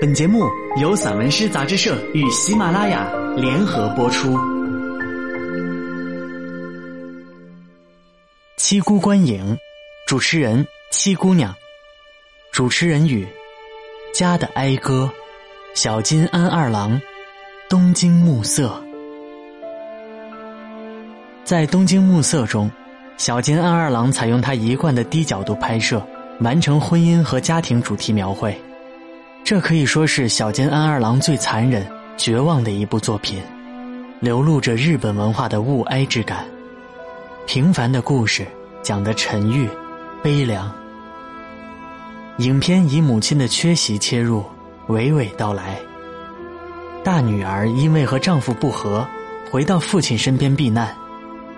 本节目由散文诗杂志社与喜马拉雅联合播出。七姑观影，主持人七姑娘，主持人语家的哀歌，小金安二郎，东京暮色。在东京暮色中，小金安二郎采用他一贯的低角度拍摄，完成婚姻和家庭主题描绘。这可以说是小津安二郎最残忍、绝望的一部作品，流露着日本文化的物哀之感。平凡的故事讲得沉郁、悲凉。影片以母亲的缺席切入，娓娓道来。大女儿因为和丈夫不和，回到父亲身边避难。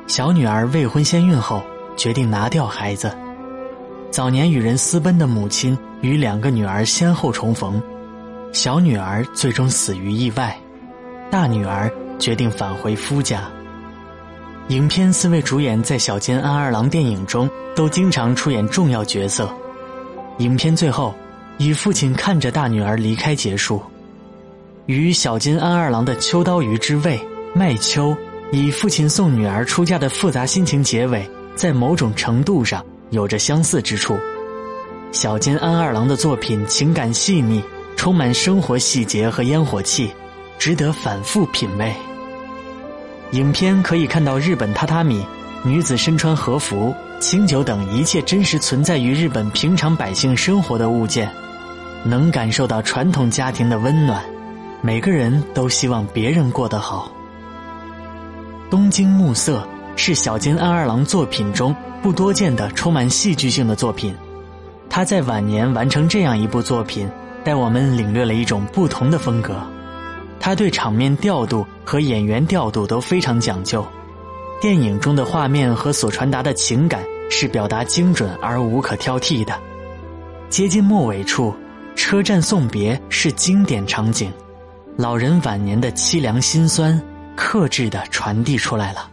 小女儿未婚先孕后，决定拿掉孩子。早年与人私奔的母亲与两个女儿先后重逢，小女儿最终死于意外，大女儿决定返回夫家。影片四位主演在小津安二郎电影中都经常出演重要角色。影片最后以父亲看着大女儿离开结束，与小津安二郎的《秋刀鱼之味》麦秋以父亲送女儿出嫁的复杂心情结尾，在某种程度上。有着相似之处，小津安二郎的作品情感细腻，充满生活细节和烟火气，值得反复品味。影片可以看到日本榻榻米、女子身穿和服、清酒等一切真实存在于日本平常百姓生活的物件，能感受到传统家庭的温暖。每个人都希望别人过得好。东京暮色是小津安二郎作品中。不多见的充满戏剧性的作品，他在晚年完成这样一部作品，带我们领略了一种不同的风格。他对场面调度和演员调度都非常讲究，电影中的画面和所传达的情感是表达精准而无可挑剔的。接近末尾处，车站送别是经典场景，老人晚年的凄凉心酸，克制的传递出来了。